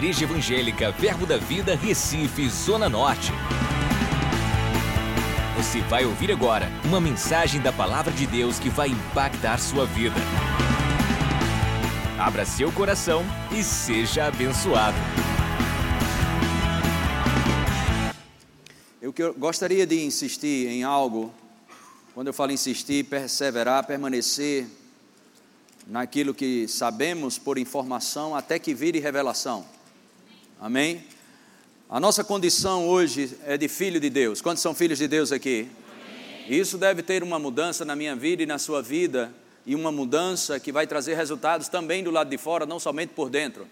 Igreja Evangélica Verbo da Vida, Recife, Zona Norte. Você vai ouvir agora uma mensagem da Palavra de Deus que vai impactar sua vida. Abra seu coração e seja abençoado. Eu gostaria de insistir em algo, quando eu falo insistir, perseverar, permanecer naquilo que sabemos por informação até que vire revelação. Amém? A nossa condição hoje é de filho de Deus. Quantos são filhos de Deus aqui? Isso deve ter uma mudança na minha vida e na sua vida, e uma mudança que vai trazer resultados também do lado de fora, não somente por dentro.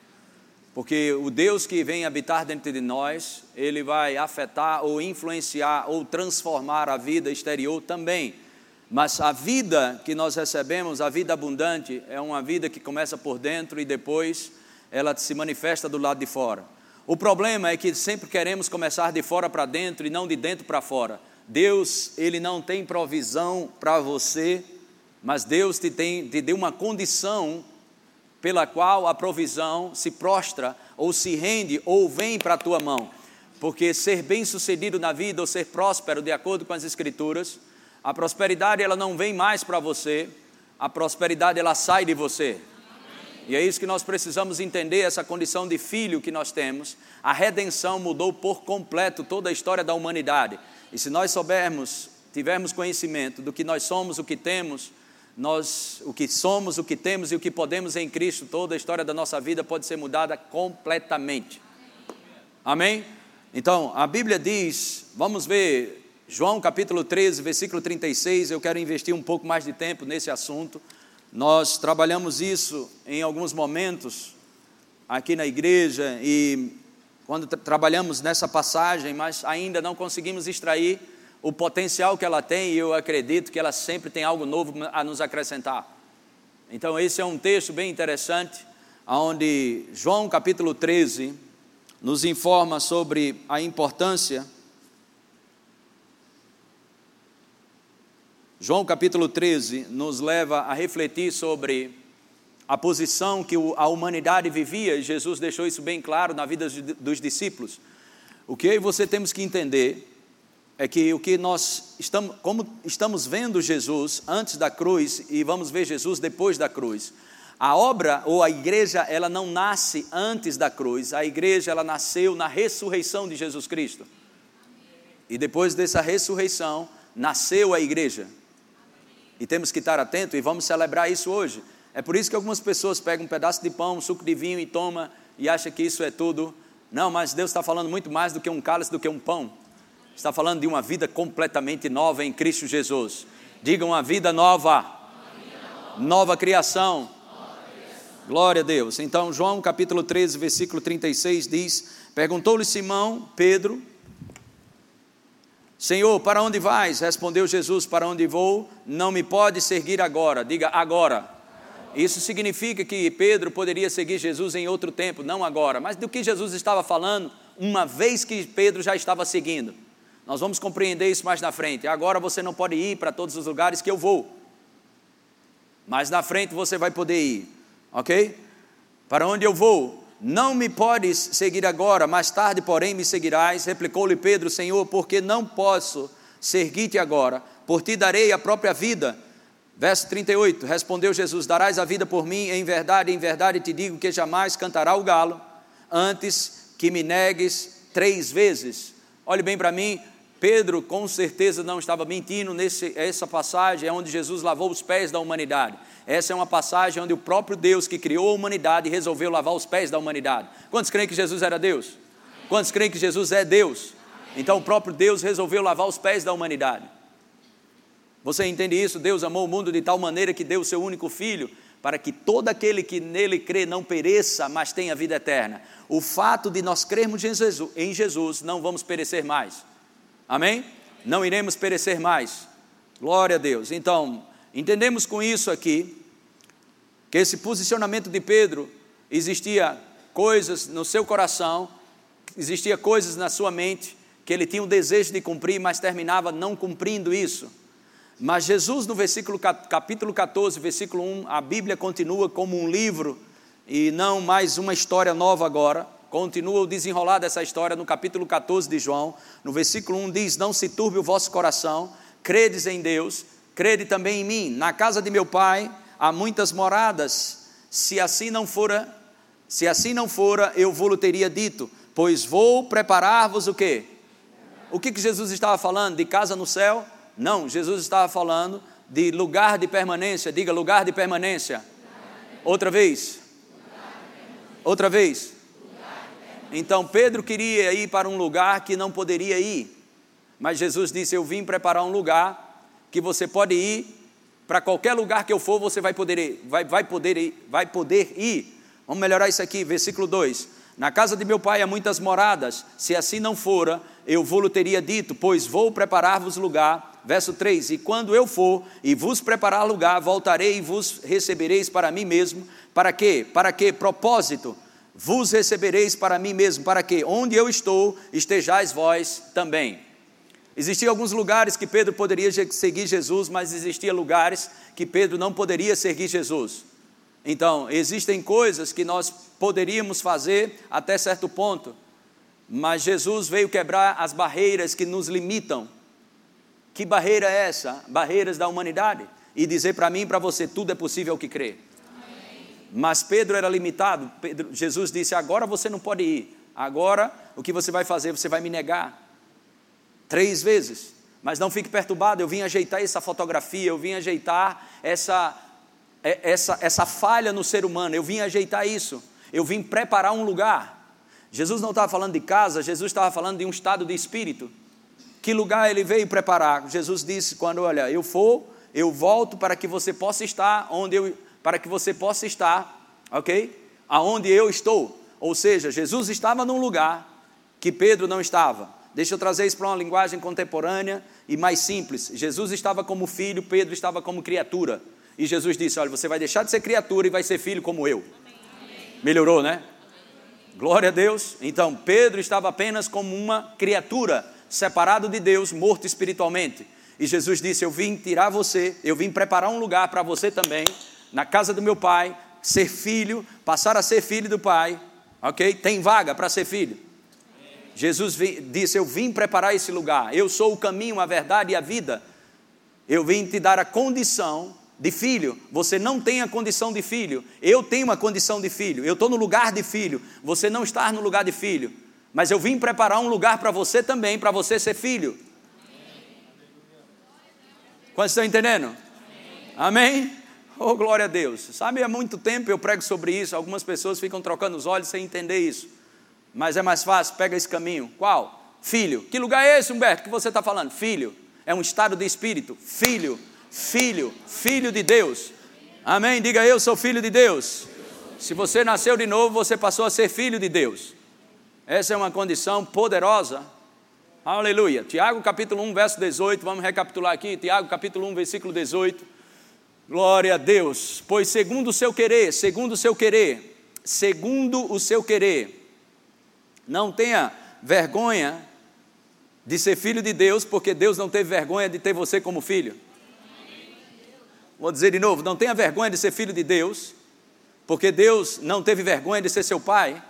Porque o Deus que vem habitar dentro de nós, ele vai afetar ou influenciar ou transformar a vida exterior também. Mas a vida que nós recebemos, a vida abundante, é uma vida que começa por dentro e depois ela se manifesta do lado de fora. O problema é que sempre queremos começar de fora para dentro e não de dentro para fora. Deus, ele não tem provisão para você, mas Deus te, tem, te deu uma condição pela qual a provisão se prostra ou se rende ou vem para a tua mão. Porque ser bem-sucedido na vida ou ser próspero, de acordo com as escrituras, a prosperidade ela não vem mais para você, a prosperidade ela sai de você. E é isso que nós precisamos entender, essa condição de filho que nós temos. A redenção mudou por completo toda a história da humanidade. E se nós soubermos, tivermos conhecimento do que nós somos, o que temos, nós, o que somos, o que temos e o que podemos em Cristo, toda a história da nossa vida pode ser mudada completamente. Amém? Então, a Bíblia diz, vamos ver João capítulo 13, versículo 36, eu quero investir um pouco mais de tempo nesse assunto. Nós trabalhamos isso em alguns momentos aqui na igreja e quando tra trabalhamos nessa passagem, mas ainda não conseguimos extrair o potencial que ela tem e eu acredito que ela sempre tem algo novo a nos acrescentar. Então esse é um texto bem interessante, onde João capítulo 13 nos informa sobre a importância João capítulo 13 nos leva a refletir sobre a posição que a humanidade vivia, e Jesus deixou isso bem claro na vida dos discípulos. O que eu e você temos que entender é que o que nós estamos, como estamos vendo Jesus antes da cruz e vamos ver Jesus depois da cruz. A obra ou a igreja, ela não nasce antes da cruz, a igreja ela nasceu na ressurreição de Jesus Cristo. E depois dessa ressurreição, nasceu a igreja. E temos que estar atento e vamos celebrar isso hoje. É por isso que algumas pessoas pegam um pedaço de pão, um suco de vinho e toma e acha que isso é tudo. Não, mas Deus está falando muito mais do que um cálice, do que um pão. Está falando de uma vida completamente nova em Cristo Jesus. Digam uma vida nova. Nova criação. Glória a Deus. Então, João capítulo 13, versículo 36 diz: Perguntou-lhe Simão, Pedro, Senhor, para onde vais? Respondeu Jesus: Para onde vou? Não me pode seguir agora. Diga agora. Isso significa que Pedro poderia seguir Jesus em outro tempo, não agora. Mas do que Jesus estava falando, uma vez que Pedro já estava seguindo. Nós vamos compreender isso mais na frente. Agora você não pode ir para todos os lugares que eu vou. Mas na frente você vai poder ir. Ok? Para onde eu vou? Não me podes seguir agora, mais tarde, porém, me seguirás. Replicou-lhe Pedro, Senhor, porque não posso seguir-te agora, por ti darei a própria vida. Verso 38, respondeu Jesus: Darás a vida por mim, em verdade, em verdade te digo que jamais cantará o galo, antes que me negues três vezes. Olhe bem para mim, Pedro com certeza não estava mentindo nesse, essa passagem é onde Jesus lavou os pés da humanidade. Essa é uma passagem onde o próprio Deus que criou a humanidade resolveu lavar os pés da humanidade. Quantos creem que Jesus era Deus? Quantos creem que Jesus é Deus? Então o próprio Deus resolveu lavar os pés da humanidade. Você entende isso? Deus amou o mundo de tal maneira que deu o seu único filho para que todo aquele que nele crê não pereça, mas tenha vida eterna. O fato de nós crermos em Jesus, em Jesus não vamos perecer mais. Amém? Não iremos perecer mais. Glória a Deus. Então, entendemos com isso aqui que esse posicionamento de Pedro existia coisas no seu coração, existia coisas na sua mente que ele tinha o desejo de cumprir, mas terminava não cumprindo isso. Mas Jesus, no versículo, capítulo 14, versículo 1, a Bíblia continua como um livro e não mais uma história nova agora. Continua o desenrolar dessa história no capítulo 14 de João, no versículo 1 diz: Não se turbe o vosso coração, credes em Deus, crede também em mim. Na casa de meu pai há muitas moradas. Se assim não fora, se assim não fora, eu vou-lhe teria dito, pois vou preparar-vos o quê? O que, que Jesus estava falando? De casa no céu? Não, Jesus estava falando de lugar de permanência. Diga lugar de permanência. Outra vez. Outra vez. Então Pedro queria ir para um lugar que não poderia ir. Mas Jesus disse: Eu vim preparar um lugar que você pode ir, para qualquer lugar que eu for, você vai poder ir, vai, vai poder ir, vai poder ir. Vamos melhorar isso aqui, versículo 2. Na casa de meu pai há muitas moradas, se assim não fora, eu vou-lhe teria dito, pois vou preparar-vos lugar. Verso 3: E quando eu for e vos preparar lugar, voltarei e vos recebereis para mim mesmo. Para quê? Para que propósito? Vos recebereis para mim mesmo, para que onde eu estou, estejais vós também. Existiam alguns lugares que Pedro poderia seguir Jesus, mas existiam lugares que Pedro não poderia seguir Jesus. Então, existem coisas que nós poderíamos fazer até certo ponto, mas Jesus veio quebrar as barreiras que nos limitam. Que barreira é essa? Barreiras da humanidade. E dizer para mim e para você: tudo é possível que crê. Mas Pedro era limitado. Pedro, Jesus disse: agora você não pode ir. Agora o que você vai fazer? Você vai me negar três vezes. Mas não fique perturbado, eu vim ajeitar essa fotografia, eu vim ajeitar essa, é, essa, essa falha no ser humano, eu vim ajeitar isso, eu vim preparar um lugar. Jesus não estava falando de casa, Jesus estava falando de um estado de espírito. Que lugar ele veio preparar? Jesus disse: quando olha, eu for, eu volto para que você possa estar onde eu, para que você possa estar, ok? Aonde eu estou. Ou seja, Jesus estava num lugar que Pedro não estava. Deixa eu trazer isso para uma linguagem contemporânea e mais simples. Jesus estava como filho, Pedro estava como criatura. E Jesus disse: Olha, você vai deixar de ser criatura e vai ser filho como eu. Melhorou, né? Glória a Deus. Então, Pedro estava apenas como uma criatura, separado de Deus, morto espiritualmente. E Jesus disse: Eu vim tirar você, eu vim preparar um lugar para você também, na casa do meu pai, ser filho, passar a ser filho do pai. Ok? Tem vaga para ser filho. Jesus disse: Eu vim preparar esse lugar, eu sou o caminho, a verdade e a vida. Eu vim te dar a condição de filho, você não tem a condição de filho, eu tenho uma condição de filho, eu estou no lugar de filho, você não está no lugar de filho, mas eu vim preparar um lugar para você também, para você ser filho. Quantos estão entendendo? Amém? Oh, glória a Deus. Sabe, há muito tempo eu prego sobre isso, algumas pessoas ficam trocando os olhos sem entender isso. Mas é mais fácil, pega esse caminho. Qual? Filho. Que lugar é esse, Humberto, que você está falando? Filho. É um estado de espírito. Filho. Filho. Filho de Deus. Amém? Diga eu sou filho de Deus. Se você nasceu de novo, você passou a ser filho de Deus. Essa é uma condição poderosa. Aleluia. Tiago capítulo 1, verso 18. Vamos recapitular aqui. Tiago capítulo 1, versículo 18. Glória a Deus. Pois segundo o seu querer, segundo o seu querer, segundo o seu querer, não tenha vergonha de ser filho de Deus, porque Deus não teve vergonha de ter você como filho. Vou dizer de novo: não tenha vergonha de ser filho de Deus, porque Deus não teve vergonha de ser seu pai,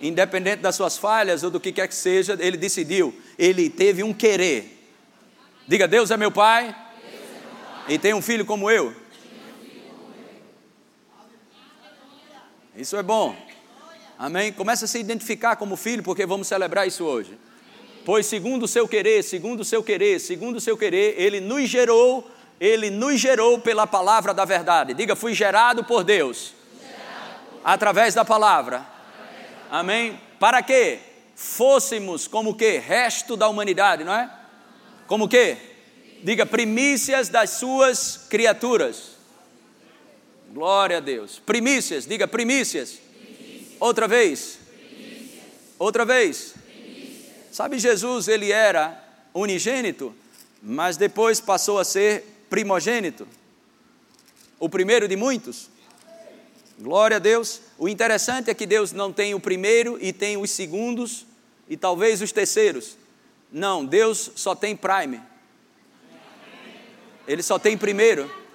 independente das suas falhas ou do que quer que seja, ele decidiu, ele teve um querer. Diga: Deus é meu pai, é meu pai. e tem um filho como eu. Isso é bom. Amém? Começa a se identificar como filho, porque vamos celebrar isso hoje. Pois segundo o seu querer, segundo o seu querer, segundo o seu querer, ele nos gerou, ele nos gerou pela palavra da verdade. Diga, fui gerado por Deus. Através da palavra. Amém? Para que fôssemos como que resto da humanidade, não é? Como que? Diga primícias das suas criaturas. Glória a Deus. Primícias, diga primícias Outra vez. Outra vez. Sabe, Jesus, ele era unigênito, mas depois passou a ser primogênito. O primeiro de muitos. Glória a Deus. O interessante é que Deus não tem o primeiro e tem os segundos e talvez os terceiros. Não, Deus só tem prime. Ele só tem primeiro.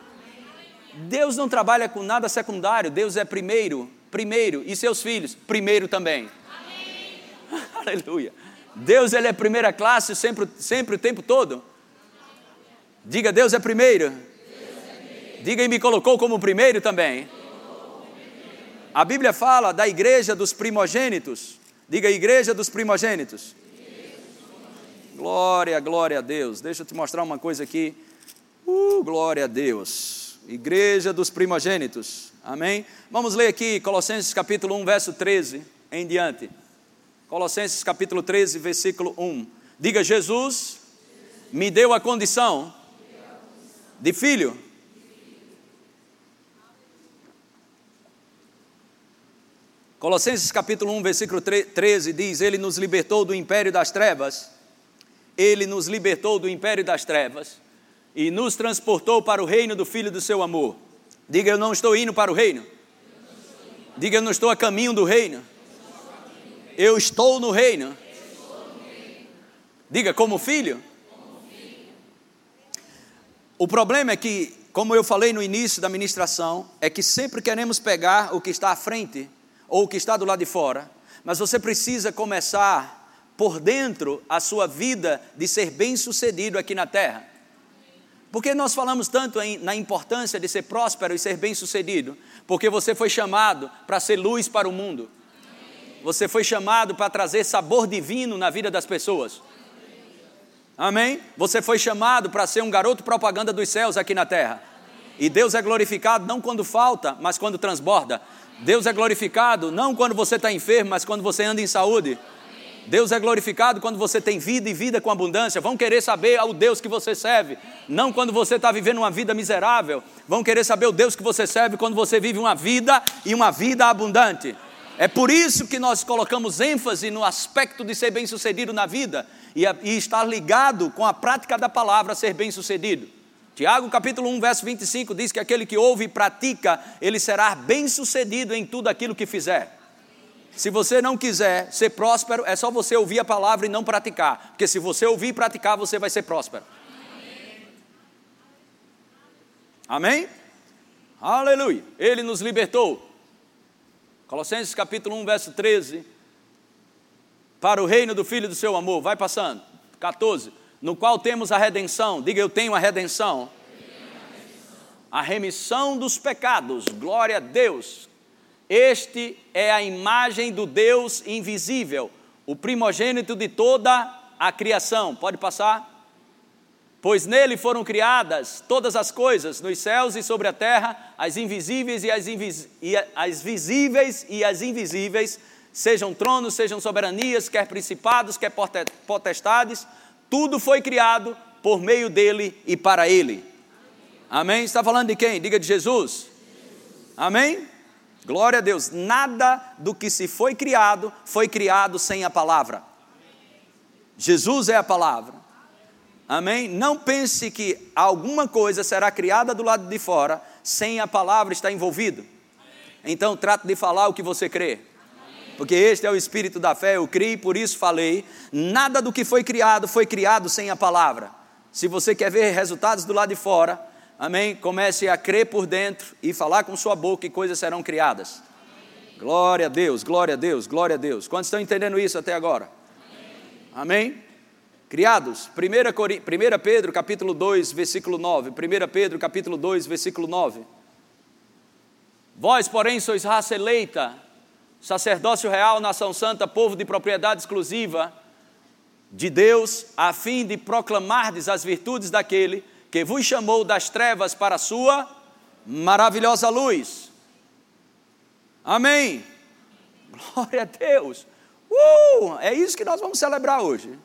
Deus não trabalha com nada secundário, Deus é primeiro primeiro, e seus filhos, primeiro também. Amém. Aleluia. Deus ele é primeira classe sempre, sempre o tempo todo. Diga, Deus é primeiro. Diga, e me colocou como primeiro também. A Bíblia fala da igreja dos primogênitos. Diga, igreja dos primogênitos. Glória, glória a Deus. Deixa eu te mostrar uma coisa aqui. Uh, glória a Deus. Igreja dos primogênitos. Amém? Vamos ler aqui Colossenses capítulo 1, verso 13 em diante. Colossenses capítulo 13, versículo 1. Diga: Jesus me deu a condição de filho. Colossenses capítulo 1, versículo 13 diz: Ele nos libertou do império das trevas, Ele nos libertou do império das trevas e nos transportou para o reino do Filho do seu amor. Diga, eu não estou indo para o reino. Diga, eu não estou a caminho do reino. Eu estou no reino. Diga, como filho. O problema é que, como eu falei no início da ministração, é que sempre queremos pegar o que está à frente ou o que está do lado de fora, mas você precisa começar por dentro a sua vida de ser bem-sucedido aqui na terra. Porque nós falamos tanto na importância de ser próspero e ser bem-sucedido? Porque você foi chamado para ser luz para o mundo. Você foi chamado para trazer sabor divino na vida das pessoas. Amém? Você foi chamado para ser um garoto propaganda dos céus aqui na terra. E Deus é glorificado não quando falta, mas quando transborda. Deus é glorificado não quando você está enfermo, mas quando você anda em saúde. Deus é glorificado quando você tem vida e vida com abundância. Vão querer saber o Deus que você serve, não quando você está vivendo uma vida miserável. Vão querer saber o Deus que você serve quando você vive uma vida e uma vida abundante. É por isso que nós colocamos ênfase no aspecto de ser bem-sucedido na vida e, e estar ligado com a prática da palavra ser bem-sucedido. Tiago capítulo 1, verso 25 diz que aquele que ouve e pratica, ele será bem-sucedido em tudo aquilo que fizer. Se você não quiser ser próspero, é só você ouvir a palavra e não praticar, porque se você ouvir e praticar, você vai ser próspero. Amém? Aleluia. Ele nos libertou. Colossenses capítulo 1, verso 13. Para o reino do Filho do seu amor. Vai passando. 14 no qual temos a redenção. Diga, eu tenho a redenção. A remissão dos pecados. Glória a Deus. Este é a imagem do Deus invisível, o primogênito de toda a criação. Pode passar? Pois nele foram criadas todas as coisas, nos céus e sobre a terra, as invisíveis e as, invis... e as visíveis e as invisíveis, sejam tronos, sejam soberanias, quer principados, quer potestades, tudo foi criado por meio dele e para ele. Amém? Está falando de quem? Diga de Jesus. Amém? Glória a Deus. Nada do que se foi criado foi criado sem a palavra. Jesus é a palavra. Amém? Não pense que alguma coisa será criada do lado de fora sem a palavra estar envolvido. Então trate de falar o que você crê porque este é o espírito da fé, eu criei, por isso falei. Nada do que foi criado foi criado sem a palavra. Se você quer ver resultados do lado de fora, amém? Comece a crer por dentro e falar com sua boca e coisas serão criadas. Glória a Deus, glória a Deus, glória a Deus. Quantos estão entendendo isso até agora? Amém? Criados, 1 Pedro capítulo 2, versículo 9. 1 Pedro capítulo 2, versículo 9. Vós, porém, sois raça eleita, sacerdócio real, nação santa, povo de propriedade exclusiva de Deus, a fim de proclamardes as virtudes daquele que vos chamou das trevas para a sua maravilhosa luz. Amém. Glória a Deus. Uh, é isso que nós vamos celebrar hoje.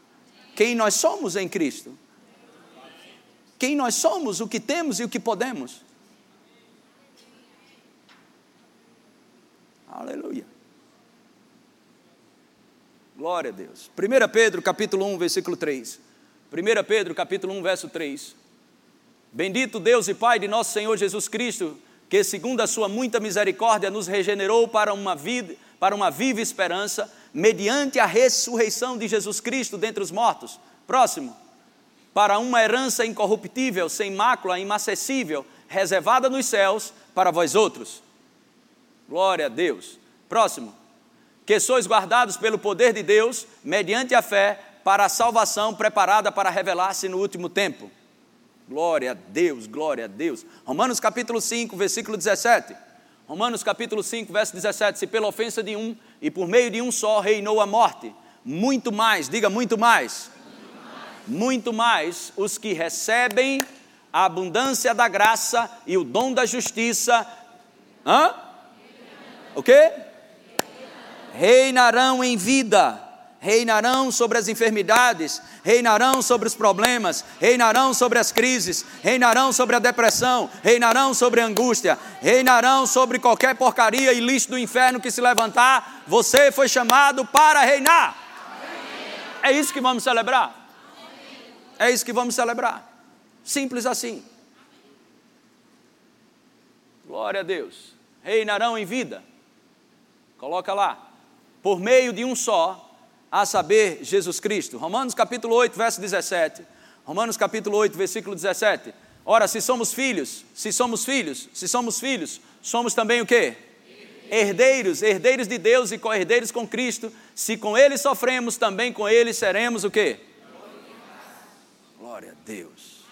Quem nós somos em Cristo. Quem nós somos, o que temos e o que podemos. Aleluia. Glória a Deus. 1 Pedro capítulo 1, versículo 3. 1 Pedro capítulo 1, verso 3. Bendito Deus e Pai de nosso Senhor Jesus Cristo, que segundo a sua muita misericórdia nos regenerou para uma vida, para uma viva esperança, mediante a ressurreição de Jesus Cristo dentre os mortos. Próximo. Para uma herança incorruptível, sem mácula, inacessível, reservada nos céus para vós outros. Glória a Deus. Próximo que sois guardados pelo poder de Deus, mediante a fé, para a salvação preparada para revelar-se no último tempo. Glória a Deus, glória a Deus. Romanos capítulo 5, versículo 17. Romanos capítulo 5, verso 17. Se pela ofensa de um e por meio de um só reinou a morte, muito mais, diga muito mais, muito mais, muito mais os que recebem a abundância da graça e o dom da justiça. Hã? O quê? Reinarão em vida reinarão sobre as enfermidades, reinarão sobre os problemas, reinarão sobre as crises, reinarão sobre a depressão, reinarão sobre a angústia, reinarão sobre qualquer porcaria e lixo do inferno que se levantar. Você foi chamado para reinar. É isso que vamos celebrar. É isso que vamos celebrar. Simples assim. Glória a Deus. Reinarão em vida. Coloca lá. Por meio de um só, a saber, Jesus Cristo. Romanos capítulo 8, verso 17. Romanos capítulo 8, versículo 17. Ora, se somos filhos, se somos filhos, se somos filhos, somos também o quê? Herdeiros, herdeiros de Deus e co-herdeiros com Cristo. Se com Ele sofremos, também com Ele seremos o quê? Glória a Deus.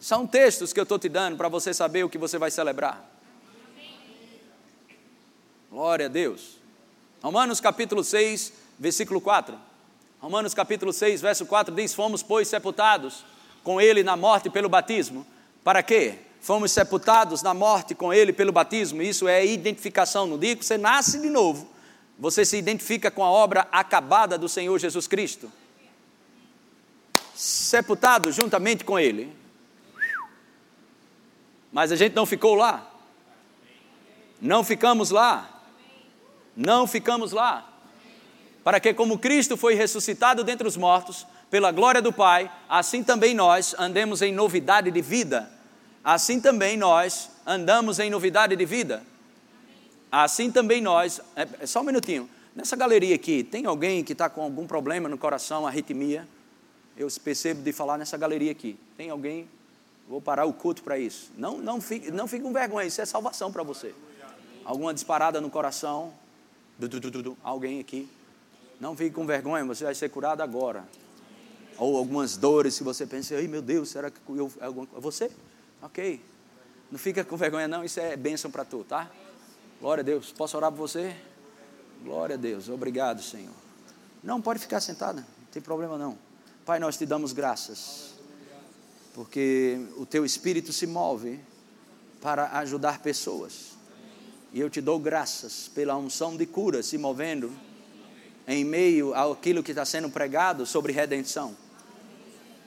São textos que eu estou te dando para você saber o que você vai celebrar. Glória a Deus. Romanos capítulo 6, versículo 4. Romanos capítulo 6, verso 4 diz: Fomos, pois, sepultados com ele na morte pelo batismo. Para quê? Fomos sepultados na morte com ele pelo batismo. Isso é identificação. No dia que você nasce de novo, você se identifica com a obra acabada do Senhor Jesus Cristo. Sepultado juntamente com ele. Mas a gente não ficou lá. Não ficamos lá não ficamos lá. Para que, como Cristo foi ressuscitado dentre os mortos, pela glória do Pai, assim também nós andemos em novidade de vida. Assim também nós andamos em novidade de vida. Assim também nós. É, é só um minutinho. Nessa galeria aqui, tem alguém que está com algum problema no coração, arritmia? Eu percebo de falar nessa galeria aqui. Tem alguém? Vou parar o culto para isso. Não, não, fique, não fique com vergonha, isso é salvação para você. Alguma disparada no coração, alguém aqui. Não fique com vergonha, você vai ser curado agora. Ou algumas dores, se você pensa, ai meu Deus, será que eu. É você? Ok. Não fica com vergonha, não, isso é bênção para tu, tá? Glória a Deus. Posso orar por você? Glória a Deus. Obrigado, Senhor. Não, pode ficar sentada, não tem problema não. Pai, nós te damos graças, porque o teu espírito se move para ajudar pessoas. E eu te dou graças pela unção de cura se movendo em meio àquilo que está sendo pregado sobre redenção.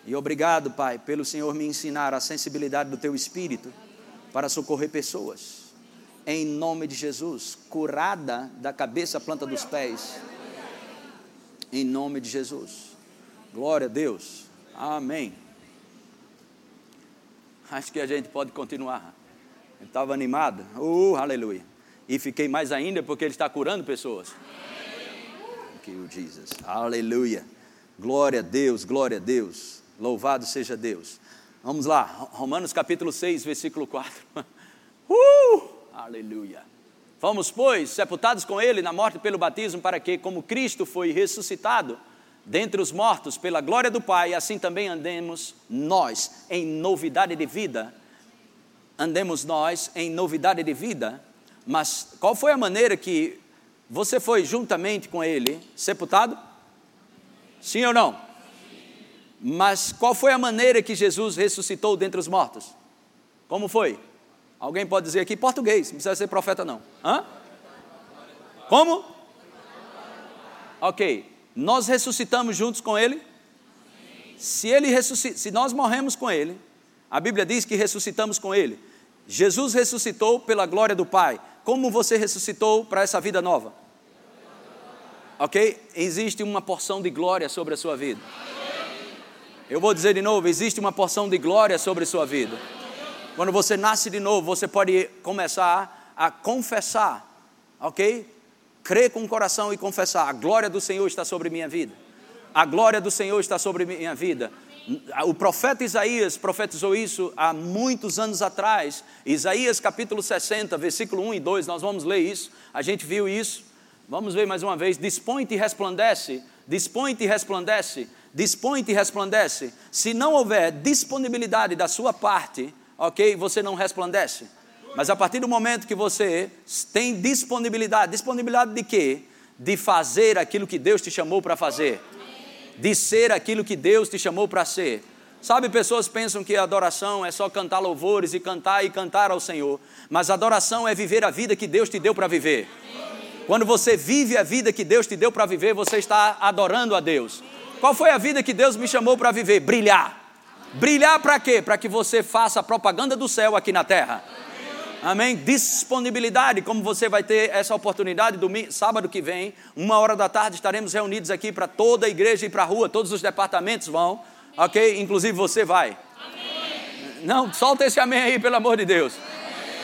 E obrigado, Pai, pelo Senhor me ensinar a sensibilidade do teu espírito para socorrer pessoas. Em nome de Jesus, curada da cabeça à planta dos pés. Em nome de Jesus. Glória a Deus. Amém. Acho que a gente pode continuar. Estava animado. Uh, aleluia. E fiquei mais ainda porque Ele está curando pessoas. Thank you, Jesus. Aleluia. Glória a Deus, glória a Deus. Louvado seja Deus. Vamos lá, Romanos capítulo 6, versículo 4. Uh! Aleluia. Fomos, pois, sepultados com Ele na morte pelo batismo, para que, como Cristo foi ressuscitado dentre os mortos pela glória do Pai, assim também andemos nós em novidade de vida. Andemos nós em novidade de vida mas qual foi a maneira que você foi juntamente com ele sepultado? Sim ou não? Mas qual foi a maneira que Jesus ressuscitou dentre os mortos? Como foi? Alguém pode dizer aqui português, não precisa ser profeta não. Hã? Como? Ok. Nós ressuscitamos juntos com ele? Se ele ressuscita, se nós morremos com ele, a Bíblia diz que ressuscitamos com ele. Jesus ressuscitou pela glória do Pai como você ressuscitou para essa vida nova? Ok? Existe uma porção de glória sobre a sua vida. Eu vou dizer de novo: existe uma porção de glória sobre a sua vida. Quando você nasce de novo, você pode começar a confessar, ok? Crer com o coração e confessar: a glória do Senhor está sobre minha vida. A glória do Senhor está sobre minha vida. O profeta Isaías profetizou isso há muitos anos atrás. Isaías capítulo 60, versículo 1 e 2, nós vamos ler isso. A gente viu isso. Vamos ver mais uma vez. Dispõe-te e resplandece, dispõe-te e resplandece, dispõe-te e resplandece. Se não houver disponibilidade da sua parte, ok, você não resplandece. Mas a partir do momento que você tem disponibilidade, disponibilidade de quê? De fazer aquilo que Deus te chamou para fazer de ser aquilo que Deus te chamou para ser. Sabe, pessoas pensam que adoração é só cantar louvores e cantar e cantar ao Senhor, mas adoração é viver a vida que Deus te deu para viver. Quando você vive a vida que Deus te deu para viver, você está adorando a Deus. Qual foi a vida que Deus me chamou para viver? Brilhar. Brilhar para quê? Para que você faça a propaganda do céu aqui na terra. Amém? Disponibilidade, como você vai ter essa oportunidade, domingo, sábado que vem, uma hora da tarde, estaremos reunidos aqui para toda a igreja e para a rua, todos os departamentos vão, ok? Inclusive você vai. Amém. Não, solta esse amém aí, pelo amor de Deus.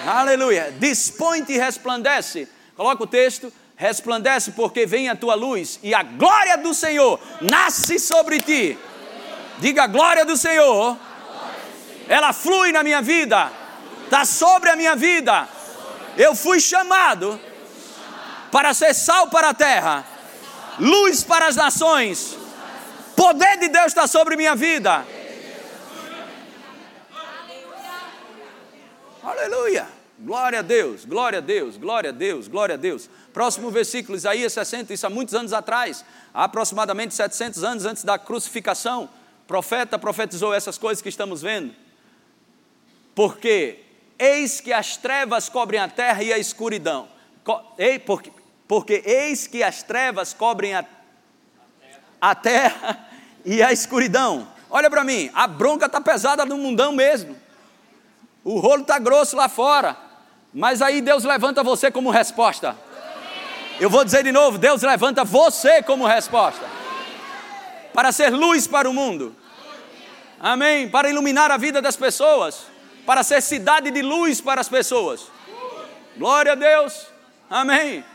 Amém. Aleluia. Dispõe-te e resplandece. Coloca o texto. Resplandece porque vem a tua luz e a glória do Senhor nasce sobre ti. Diga a glória do Senhor. Ela flui na minha vida está sobre a minha vida. Eu fui chamado para ser sal para a terra, luz para as nações. Poder de Deus está sobre minha vida. Aleluia. Glória a Deus, glória a Deus, glória a Deus, glória a Deus. Próximo versículo, Isaías 60, isso há muitos anos atrás, aproximadamente 700 anos antes da crucificação. Profeta profetizou essas coisas que estamos vendo. Porque Eis que as trevas cobrem a terra e a escuridão. Ei, porque, porque eis que as trevas cobrem a, a terra e a escuridão. Olha para mim, a bronca está pesada no mundão mesmo. O rolo está grosso lá fora. Mas aí Deus levanta você como resposta. Eu vou dizer de novo: Deus levanta você como resposta. Para ser luz para o mundo. Amém? Para iluminar a vida das pessoas para ser cidade de luz para as pessoas. Glória a Deus. Amém.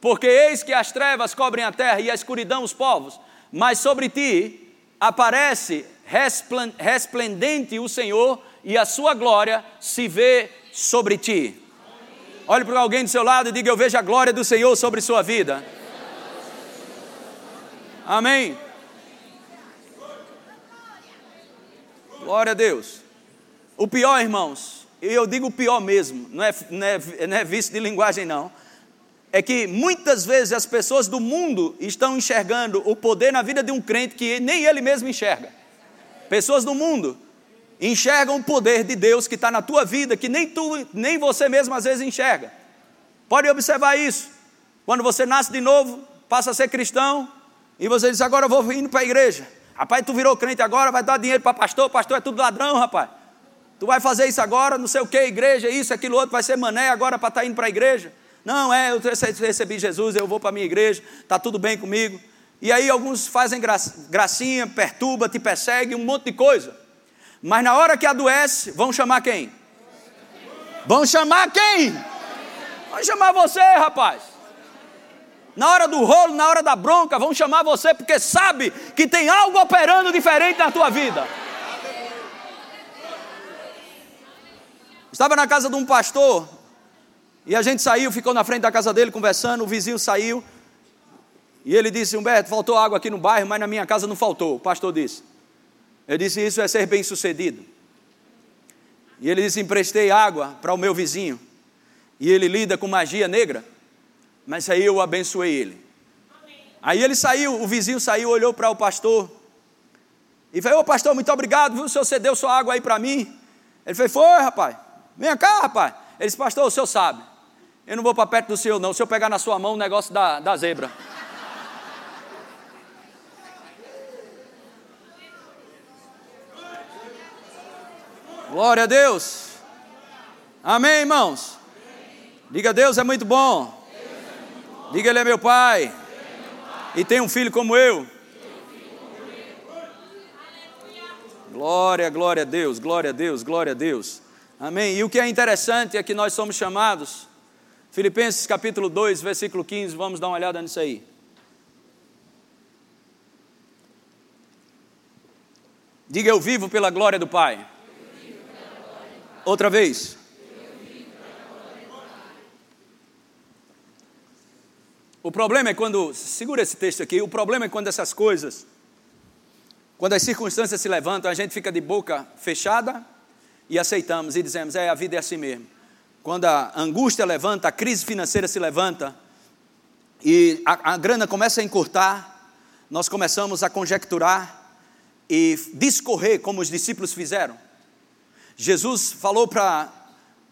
Porque eis que as trevas cobrem a terra e a escuridão os povos, mas sobre ti aparece resplendente o Senhor e a sua glória se vê sobre ti. Olhe para alguém do seu lado e diga: Eu vejo a glória do Senhor sobre sua vida. Amém. Glória a Deus. O pior, irmãos, e eu digo o pior mesmo, não é, não, é, não é vício de linguagem, não. É que muitas vezes as pessoas do mundo estão enxergando o poder na vida de um crente que nem ele mesmo enxerga. Pessoas do mundo enxergam o poder de Deus que está na tua vida, que nem tu, nem você mesmo às vezes enxerga. Pode observar isso. Quando você nasce de novo, passa a ser cristão, e você diz, agora eu vou indo para a igreja. Rapaz, tu virou crente agora, vai dar dinheiro para pastor, pastor é tudo ladrão, rapaz. Tu vai fazer isso agora, não sei o que, igreja, isso, aquilo outro, vai ser mané agora para estar tá indo para a igreja. Não, é, eu recebi Jesus, eu vou para a minha igreja, está tudo bem comigo. E aí alguns fazem gracinha, perturba, te persegue, um monte de coisa. Mas na hora que adoece, vão chamar quem? Vão chamar quem? Vão chamar você, rapaz na hora do rolo, na hora da bronca, vão chamar você porque sabe que tem algo operando diferente na tua vida. Estava na casa de um pastor e a gente saiu, ficou na frente da casa dele conversando. O vizinho saiu e ele disse: Humberto, faltou água aqui no bairro, mas na minha casa não faltou. O pastor disse. Eu disse: Isso é ser bem sucedido. E ele disse: Emprestei água para o meu vizinho e ele lida com magia negra mas aí eu abençoei ele. Aí ele saiu, o vizinho saiu, olhou para o pastor e falou: Ô pastor, muito obrigado, viu? O senhor cedeu sua água aí para mim. Ele falou: Foi, rapaz, vem cá, rapaz. Ele disse: Pastor, o senhor sabe, eu não vou para perto do senhor, não. Se eu pegar na sua mão o negócio da, da zebra. Glória a Deus. Amém, irmãos? Diga, Deus é muito bom. Diga, Ele é meu pai. E tem um filho como eu. Glória, glória a Deus, glória a Deus, glória a Deus. Amém. E o que é interessante é que nós somos chamados, Filipenses capítulo 2, versículo 15, vamos dar uma olhada nisso aí. Diga eu vivo pela glória do Pai. Outra vez. O problema é quando, segura esse texto aqui, o problema é quando essas coisas, quando as circunstâncias se levantam, a gente fica de boca fechada e aceitamos e dizemos: é, a vida é assim mesmo. Quando a angústia levanta, a crise financeira se levanta e a, a grana começa a encurtar, nós começamos a conjecturar e discorrer como os discípulos fizeram. Jesus falou para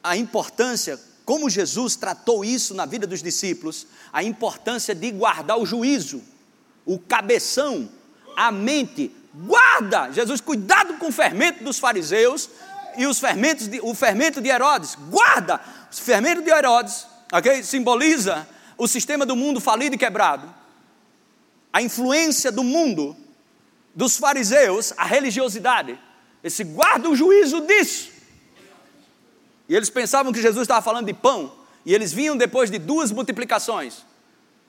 a importância como Jesus tratou isso na vida dos discípulos, a importância de guardar o juízo, o cabeção, a mente. Guarda! Jesus, cuidado com o fermento dos fariseus e os fermentos de, o fermento de Herodes. Guarda! O fermento de Herodes, ok? Simboliza o sistema do mundo falido e quebrado. A influência do mundo, dos fariseus, a religiosidade. Esse guarda o juízo disso. E eles pensavam que Jesus estava falando de pão, e eles vinham depois de duas multiplicações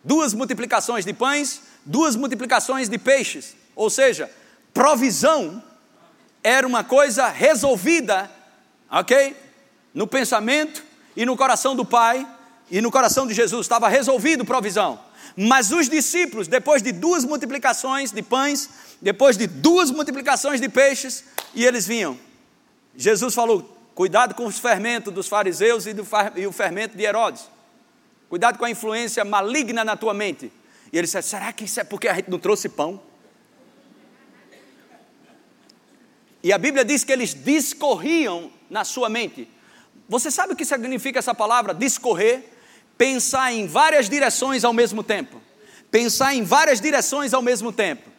duas multiplicações de pães, duas multiplicações de peixes. Ou seja, provisão era uma coisa resolvida, ok? No pensamento e no coração do Pai e no coração de Jesus, estava resolvido provisão. Mas os discípulos, depois de duas multiplicações de pães, depois de duas multiplicações de peixes, e eles vinham. Jesus falou: Cuidado com os fermentos dos fariseus e, do, e o fermento de Herodes. Cuidado com a influência maligna na tua mente. E ele disse: será que isso é porque a gente não trouxe pão? E a Bíblia diz que eles discorriam na sua mente. Você sabe o que significa essa palavra discorrer? Pensar em várias direções ao mesmo tempo. Pensar em várias direções ao mesmo tempo.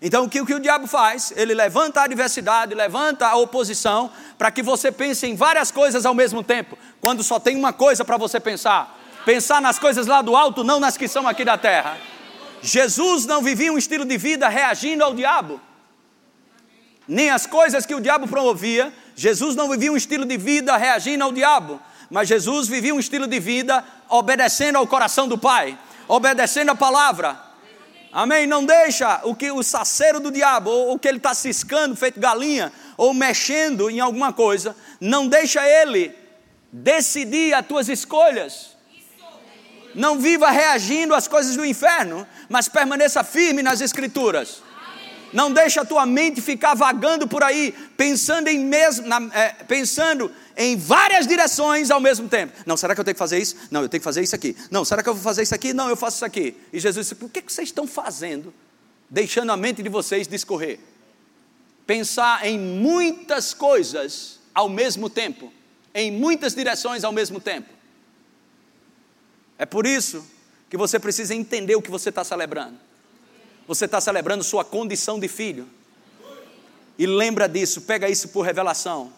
Então, o que, o que o diabo faz? Ele levanta a adversidade, levanta a oposição, para que você pense em várias coisas ao mesmo tempo, quando só tem uma coisa para você pensar: pensar nas coisas lá do alto, não nas que são aqui da terra. Jesus não vivia um estilo de vida reagindo ao diabo, nem as coisas que o diabo promovia. Jesus não vivia um estilo de vida reagindo ao diabo, mas Jesus vivia um estilo de vida obedecendo ao coração do Pai, obedecendo a palavra Amém? Não deixa o que o saceiro do diabo, ou o que ele está ciscando, feito galinha, ou mexendo em alguma coisa, não deixa ele decidir as tuas escolhas. Não viva reagindo às coisas do inferno, mas permaneça firme nas escrituras. Não deixa a tua mente ficar vagando por aí, pensando em, mesmo, na, é, pensando em várias direções ao mesmo tempo. Não, será que eu tenho que fazer isso? Não, eu tenho que fazer isso aqui. Não, será que eu vou fazer isso aqui? Não, eu faço isso aqui. E Jesus disse: por que vocês estão fazendo, deixando a mente de vocês discorrer? Pensar em muitas coisas ao mesmo tempo, em muitas direções ao mesmo tempo. É por isso que você precisa entender o que você está celebrando. Você está celebrando sua condição de filho. E lembra disso, pega isso por revelação.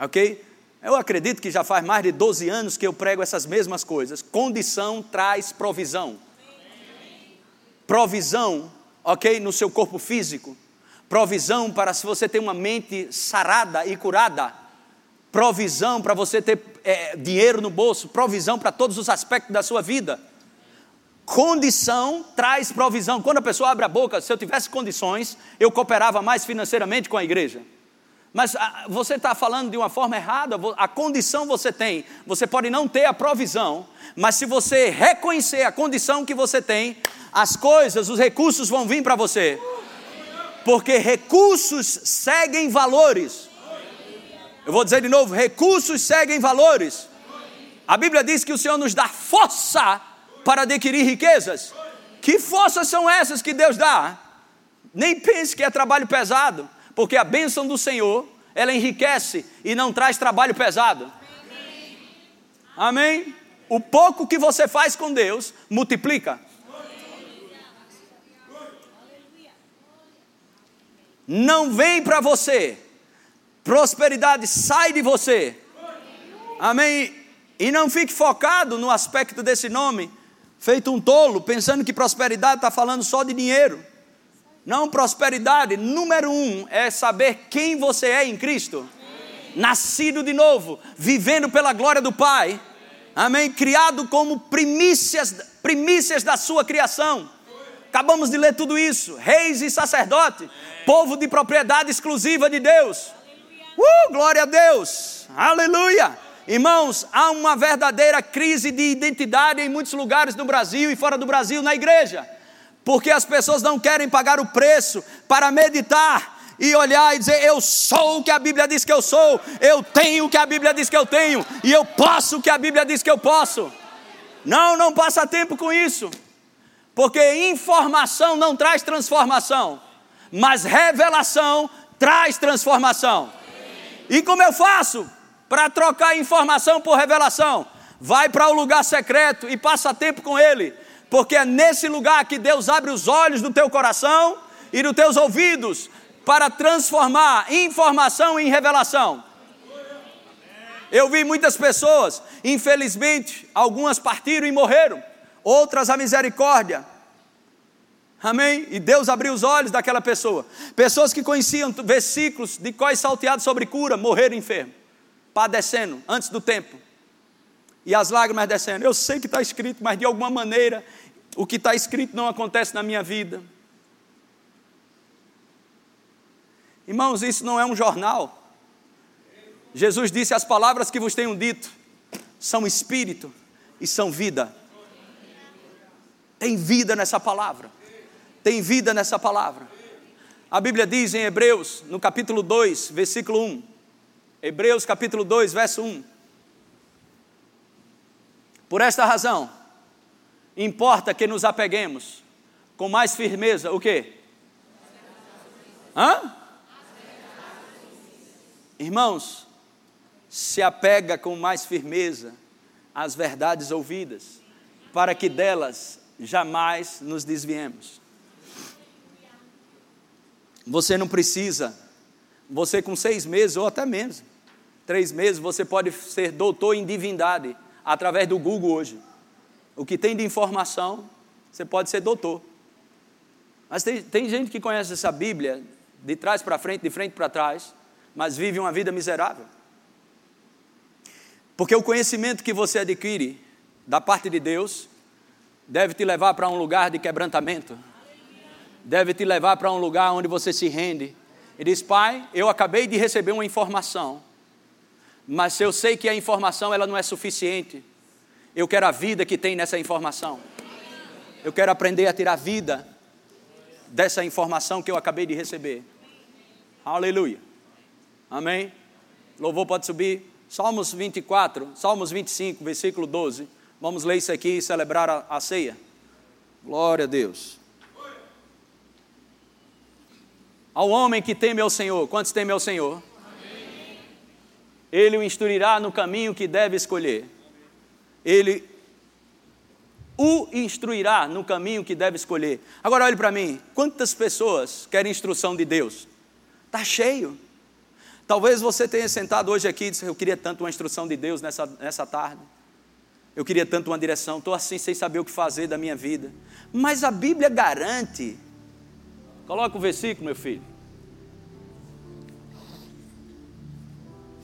Ok? Eu acredito que já faz mais de 12 anos que eu prego essas mesmas coisas. Condição traz provisão. Provisão, ok, no seu corpo físico. Provisão para se você ter uma mente sarada e curada. Provisão para você ter é, dinheiro no bolso. Provisão para todos os aspectos da sua vida. Condição traz provisão. Quando a pessoa abre a boca, se eu tivesse condições, eu cooperava mais financeiramente com a igreja. Mas ah, você está falando de uma forma errada, a condição você tem. Você pode não ter a provisão, mas se você reconhecer a condição que você tem, as coisas, os recursos vão vir para você. Porque recursos seguem valores. Eu vou dizer de novo: recursos seguem valores. A Bíblia diz que o Senhor nos dá força para adquirir riquezas. Que forças são essas que Deus dá? Nem pense que é trabalho pesado porque a bênção do Senhor, ela enriquece e não traz trabalho pesado. Amém? O pouco que você faz com Deus, multiplica. Não vem para você, prosperidade sai de você. Amém? E não fique focado no aspecto desse nome, feito um tolo, pensando que prosperidade está falando só de dinheiro. Não, prosperidade, número um, é saber quem você é em Cristo. Nascido de novo, vivendo pela glória do Pai. Amém? Criado como primícias, primícias da sua criação. Acabamos de ler tudo isso. Reis e sacerdote, povo de propriedade exclusiva de Deus. Uh, glória a Deus. Aleluia. Irmãos, há uma verdadeira crise de identidade em muitos lugares do Brasil e fora do Brasil na igreja, porque as pessoas não querem pagar o preço para meditar e olhar e dizer: Eu sou o que a Bíblia diz que eu sou, eu tenho o que a Bíblia diz que eu tenho, e eu posso o que a Bíblia diz que eu posso. Não, não passa tempo com isso, porque informação não traz transformação, mas revelação traz transformação. E como eu faço? para trocar informação por revelação. Vai para o lugar secreto e passa tempo com Ele, porque é nesse lugar que Deus abre os olhos do teu coração e dos teus ouvidos para transformar informação em revelação. Eu vi muitas pessoas, infelizmente, algumas partiram e morreram, outras a misericórdia. Amém? E Deus abriu os olhos daquela pessoa. Pessoas que conheciam versículos de quais salteado sobre cura, morreram enfermos padecendo antes do tempo. E as lágrimas descendo. Eu sei que está escrito, mas de alguma maneira o que está escrito não acontece na minha vida. Irmãos, isso não é um jornal. Jesus disse: As palavras que vos tenho dito são espírito e são vida. Tem vida nessa palavra. Tem vida nessa palavra. A Bíblia diz em Hebreus, no capítulo 2, versículo 1: Hebreus capítulo 2, verso 1. Por esta razão, importa que nos apeguemos com mais firmeza, o quê? Hã? Irmãos, se apega com mais firmeza às verdades ouvidas, para que delas jamais nos desviemos. Você não precisa, você com seis meses ou até menos, três meses, você pode ser doutor em divindade através do Google hoje. O que tem de informação, você pode ser doutor. Mas tem, tem gente que conhece essa Bíblia de trás para frente, de frente para trás, mas vive uma vida miserável. Porque o conhecimento que você adquire da parte de Deus deve te levar para um lugar de quebrantamento, deve te levar para um lugar onde você se rende e diz: Pai, eu acabei de receber uma informação mas eu sei que a informação ela não é suficiente, eu quero a vida que tem nessa informação. Eu quero aprender a tirar vida dessa informação que eu acabei de receber. Aleluia. Amém. Louvor pode subir. Salmos 24, Salmos 25, versículo 12. Vamos ler isso aqui e celebrar a, a ceia. Glória a Deus. Ao homem que teme ao Senhor, quantos temem ao Senhor? ele o instruirá no caminho que deve escolher. Ele o instruirá no caminho que deve escolher. Agora olhe para mim, quantas pessoas querem instrução de Deus? Está cheio. Talvez você tenha sentado hoje aqui e disse, eu queria tanto uma instrução de Deus nessa, nessa tarde. Eu queria tanto uma direção, estou assim sem saber o que fazer da minha vida. Mas a Bíblia garante. Coloca o versículo, meu filho.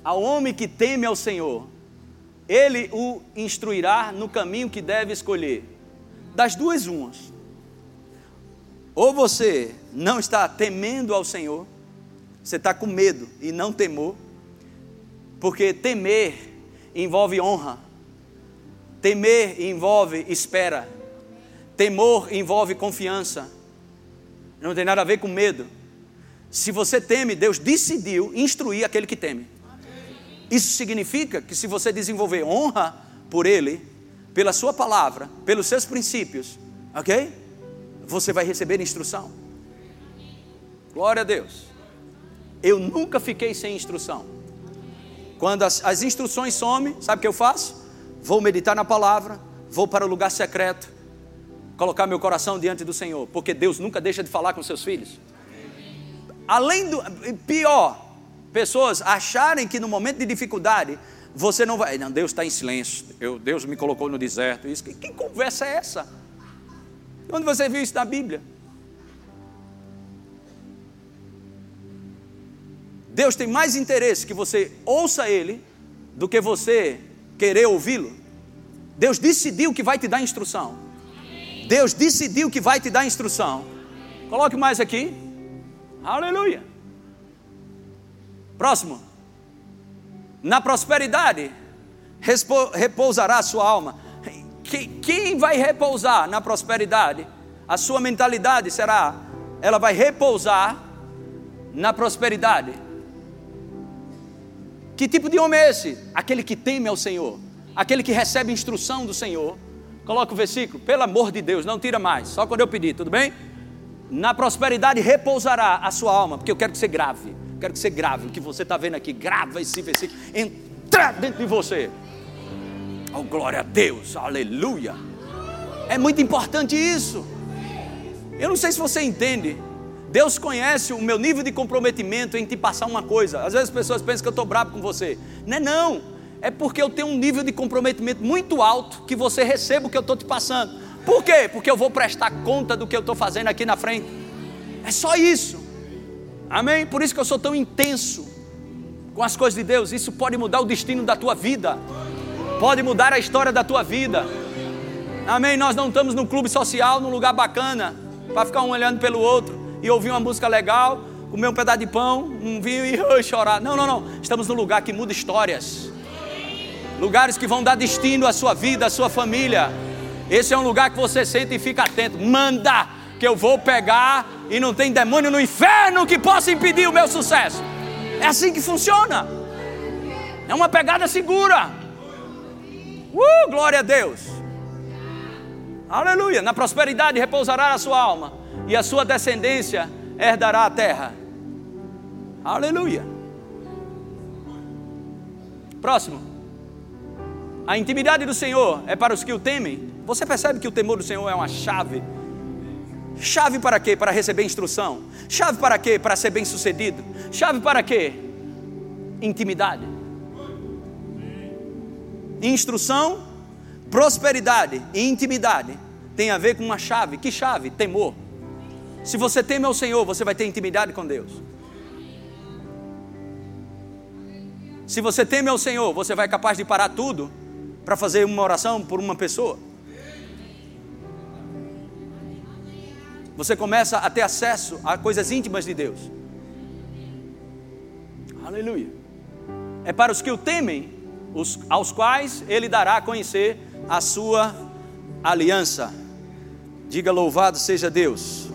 Ao homem que teme ao Senhor, ele o instruirá no caminho que deve escolher. Das duas, umas. Ou você não está temendo ao Senhor, você está com medo e não temor, porque temer envolve honra, temer envolve espera, temor envolve confiança, não tem nada a ver com medo. Se você teme, Deus decidiu instruir aquele que teme. Isso significa que se você desenvolver honra por Ele, pela Sua palavra, pelos seus princípios, ok? Você vai receber instrução. Glória a Deus. Eu nunca fiquei sem instrução. Quando as, as instruções somem, sabe o que eu faço? Vou meditar na palavra, vou para o lugar secreto, colocar meu coração diante do Senhor, porque Deus nunca deixa de falar com seus filhos. Além do pior, pessoas acharem que no momento de dificuldade você não vai. Não, Deus está em silêncio. Eu, Deus me colocou no deserto. Isso, que, que conversa é essa? Onde você viu isso na Bíblia? Deus tem mais interesse que você ouça Ele do que você querer ouvi-lo. Deus decidiu que vai te dar instrução. Deus decidiu que vai te dar instrução. Coloque mais aqui. Aleluia. Próximo. Na prosperidade repousará a sua alma. Quem vai repousar na prosperidade? A sua mentalidade será, ela vai repousar na prosperidade. Que tipo de homem é esse? Aquele que teme ao Senhor, aquele que recebe instrução do Senhor. Coloca o versículo, pelo amor de Deus, não tira mais, só quando eu pedir, tudo bem? Na prosperidade repousará a sua alma, porque eu quero que você grave, quero que você grave o que você está vendo aqui, grava esse versículo, entrar dentro de você. Oh, glória a Deus, aleluia. É muito importante isso. Eu não sei se você entende. Deus conhece o meu nível de comprometimento em te passar uma coisa. Às vezes as pessoas pensam que eu estou bravo com você. Não é não. É porque eu tenho um nível de comprometimento muito alto que você receba o que eu estou te passando. Por quê? Porque eu vou prestar conta do que eu estou fazendo aqui na frente. É só isso. Amém? Por isso que eu sou tão intenso com as coisas de Deus. Isso pode mudar o destino da tua vida pode mudar a história da tua vida. Amém? Nós não estamos num clube social, num lugar bacana, para ficar um olhando pelo outro e ouvir uma música legal, comer um pedaço de pão, um vinho e chorar. Não, não, não. Estamos num lugar que muda histórias. Lugares que vão dar destino à sua vida, à sua família. Esse é um lugar que você sente e fica atento. Manda que eu vou pegar e não tem demônio no inferno que possa impedir o meu sucesso. É assim que funciona. É uma pegada segura. Uh, glória a Deus. Aleluia. Na prosperidade repousará a sua alma, e a sua descendência herdará a terra. Aleluia. Próximo. A intimidade do Senhor é para os que o temem. Você percebe que o temor do Senhor é uma chave? Chave para quê? Para receber instrução. Chave para quê? Para ser bem sucedido. Chave para quê? Intimidade instrução, prosperidade e intimidade tem a ver com uma chave. Que chave? Temor. Se você teme ao Senhor, você vai ter intimidade com Deus. Se você teme ao Senhor, você vai capaz de parar tudo para fazer uma oração por uma pessoa. Você começa a ter acesso a coisas íntimas de Deus. Aleluia. É para os que o temem os, aos quais ele dará a conhecer a sua aliança. Diga louvado seja Deus.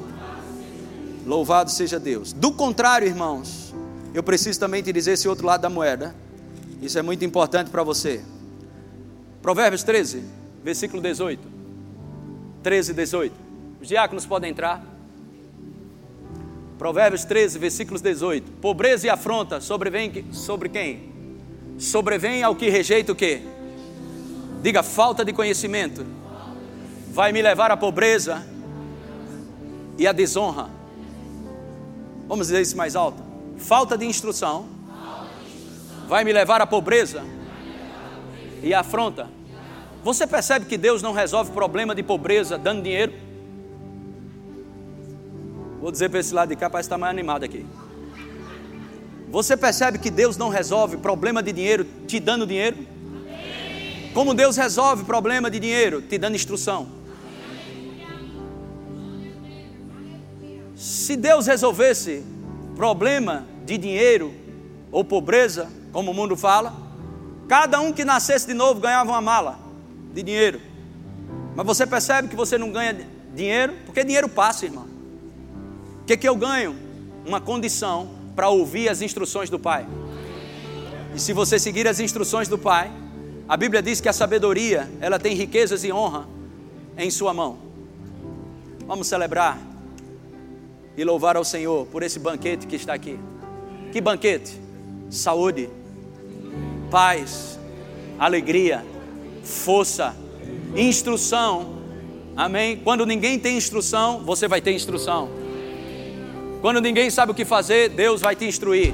Louvado seja Deus. Do contrário, irmãos, eu preciso também te dizer esse outro lado da moeda. Isso é muito importante para você. Provérbios 13, versículo 18. 13, 18. Os diáconos podem entrar. Provérbios 13, versículos 18. Pobreza e afronta sobrevém sobre quem? sobrevém ao que rejeita o quê? Diga falta de conhecimento. Vai me levar à pobreza e à desonra. Vamos dizer isso mais alto. Falta de instrução vai me levar à pobreza e à afronta. Você percebe que Deus não resolve problema de pobreza dando dinheiro? Vou dizer para esse lado de cá, parece estar mais animado aqui. Você percebe que Deus não resolve problema de dinheiro te dando dinheiro? Como Deus resolve problema de dinheiro? Te dando instrução. Se Deus resolvesse problema de dinheiro ou pobreza, como o mundo fala, cada um que nascesse de novo ganhava uma mala de dinheiro. Mas você percebe que você não ganha dinheiro? Porque dinheiro passa, irmão. O que, que eu ganho? Uma condição para ouvir as instruções do Pai. E se você seguir as instruções do Pai, a Bíblia diz que a sabedoria, ela tem riquezas e honra em sua mão. Vamos celebrar e louvar ao Senhor por esse banquete que está aqui. Que banquete? Saúde, paz, alegria, força, instrução. Amém? Quando ninguém tem instrução, você vai ter instrução. Quando ninguém sabe o que fazer, Deus vai te instruir,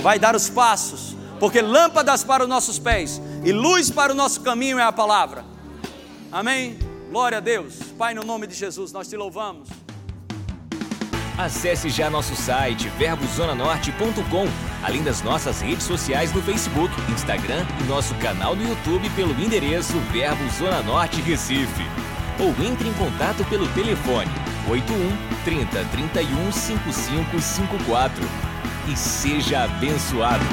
vai dar os passos, porque lâmpadas para os nossos pés e luz para o nosso caminho é a palavra. Amém? Glória a Deus. Pai, no nome de Jesus, nós te louvamos. Acesse já nosso site verbozonanorte.com, além das nossas redes sociais no Facebook, Instagram e nosso canal no YouTube pelo endereço Verbo Zona Norte Recife. ou entre em contato pelo telefone 81 30 31 5554 e seja abençoado.